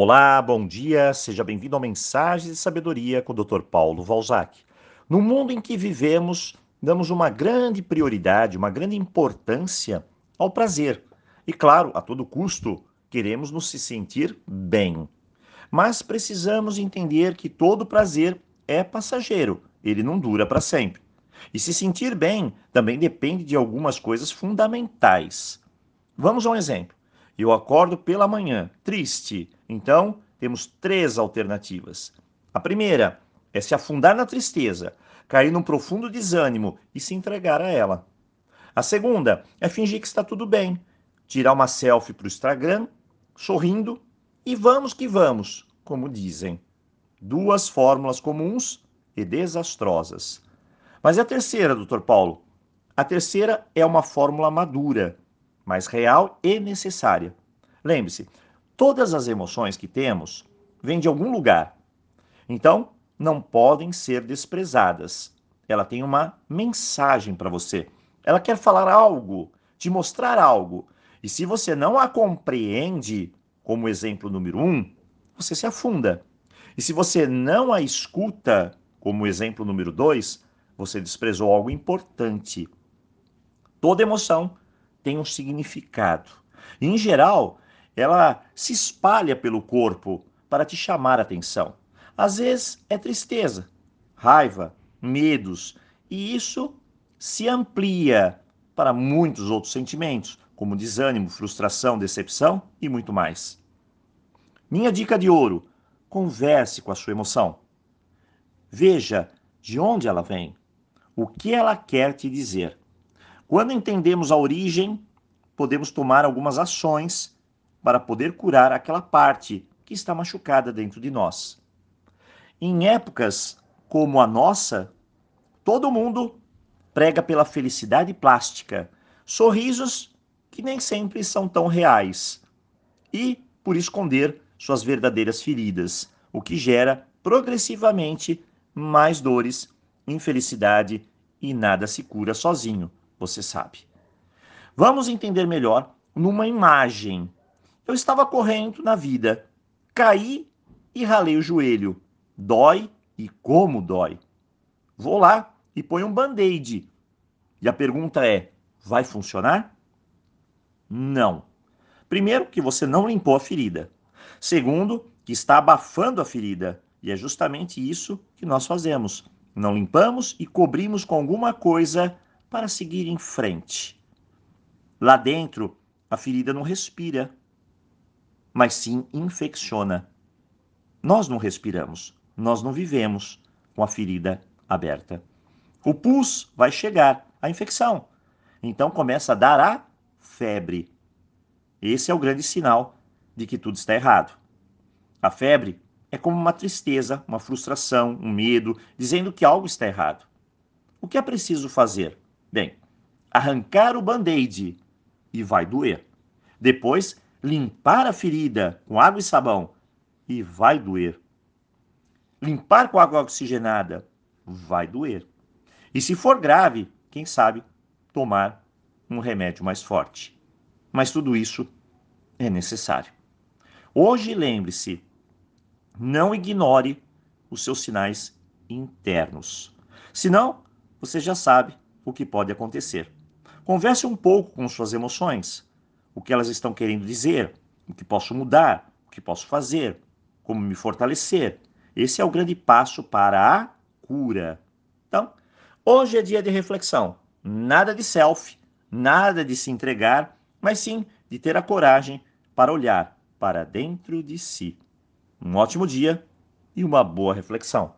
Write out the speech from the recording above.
Olá, bom dia, seja bem-vindo ao Mensagens de Sabedoria com o Dr. Paulo Valzac. No mundo em que vivemos, damos uma grande prioridade, uma grande importância ao prazer. E claro, a todo custo, queremos nos se sentir bem. Mas precisamos entender que todo prazer é passageiro, ele não dura para sempre. E se sentir bem também depende de algumas coisas fundamentais. Vamos a um exemplo. Eu acordo pela manhã, triste. Então, temos três alternativas. A primeira é se afundar na tristeza, cair num profundo desânimo e se entregar a ela. A segunda é fingir que está tudo bem, tirar uma selfie para o Instagram, sorrindo e vamos que vamos, como dizem. Duas fórmulas comuns e desastrosas. Mas a terceira, doutor Paulo? A terceira é uma fórmula madura, mais real e necessária. Lembre-se, todas as emoções que temos vêm de algum lugar. Então, não podem ser desprezadas. Ela tem uma mensagem para você. Ela quer falar algo, te mostrar algo. E se você não a compreende, como exemplo número um, você se afunda. E se você não a escuta, como exemplo número dois, você desprezou algo importante. Toda emoção tem um significado. E, em geral, ela se espalha pelo corpo para te chamar a atenção. Às vezes é tristeza, raiva, medos, e isso se amplia para muitos outros sentimentos, como desânimo, frustração, decepção e muito mais. Minha dica de ouro: converse com a sua emoção. Veja de onde ela vem, o que ela quer te dizer. Quando entendemos a origem, podemos tomar algumas ações para poder curar aquela parte que está machucada dentro de nós. Em épocas como a nossa, todo mundo prega pela felicidade plástica, sorrisos que nem sempre são tão reais, e por esconder suas verdadeiras feridas, o que gera progressivamente mais dores, infelicidade e nada se cura sozinho você sabe. Vamos entender melhor numa imagem. Eu estava correndo na vida, caí e ralei o joelho. Dói e como dói. Vou lá e ponho um band-aid. E a pergunta é: vai funcionar? Não. Primeiro, que você não limpou a ferida. Segundo, que está abafando a ferida. E é justamente isso que nós fazemos. Não limpamos e cobrimos com alguma coisa para seguir em frente. Lá dentro, a ferida não respira, mas sim infecciona. Nós não respiramos, nós não vivemos com a ferida aberta. O pus vai chegar, a infecção. Então começa a dar a febre. Esse é o grande sinal de que tudo está errado. A febre é como uma tristeza, uma frustração, um medo, dizendo que algo está errado. O que é preciso fazer? Bem, arrancar o band-aid e vai doer. Depois, limpar a ferida com água e sabão e vai doer. Limpar com água oxigenada vai doer. E se for grave, quem sabe tomar um remédio mais forte. Mas tudo isso é necessário. Hoje, lembre-se, não ignore os seus sinais internos. Senão, você já sabe o que pode acontecer. Converse um pouco com suas emoções, o que elas estão querendo dizer, o que posso mudar, o que posso fazer, como me fortalecer. Esse é o grande passo para a cura. Então, hoje é dia de reflexão. Nada de selfie, nada de se entregar, mas sim de ter a coragem para olhar para dentro de si. Um ótimo dia e uma boa reflexão.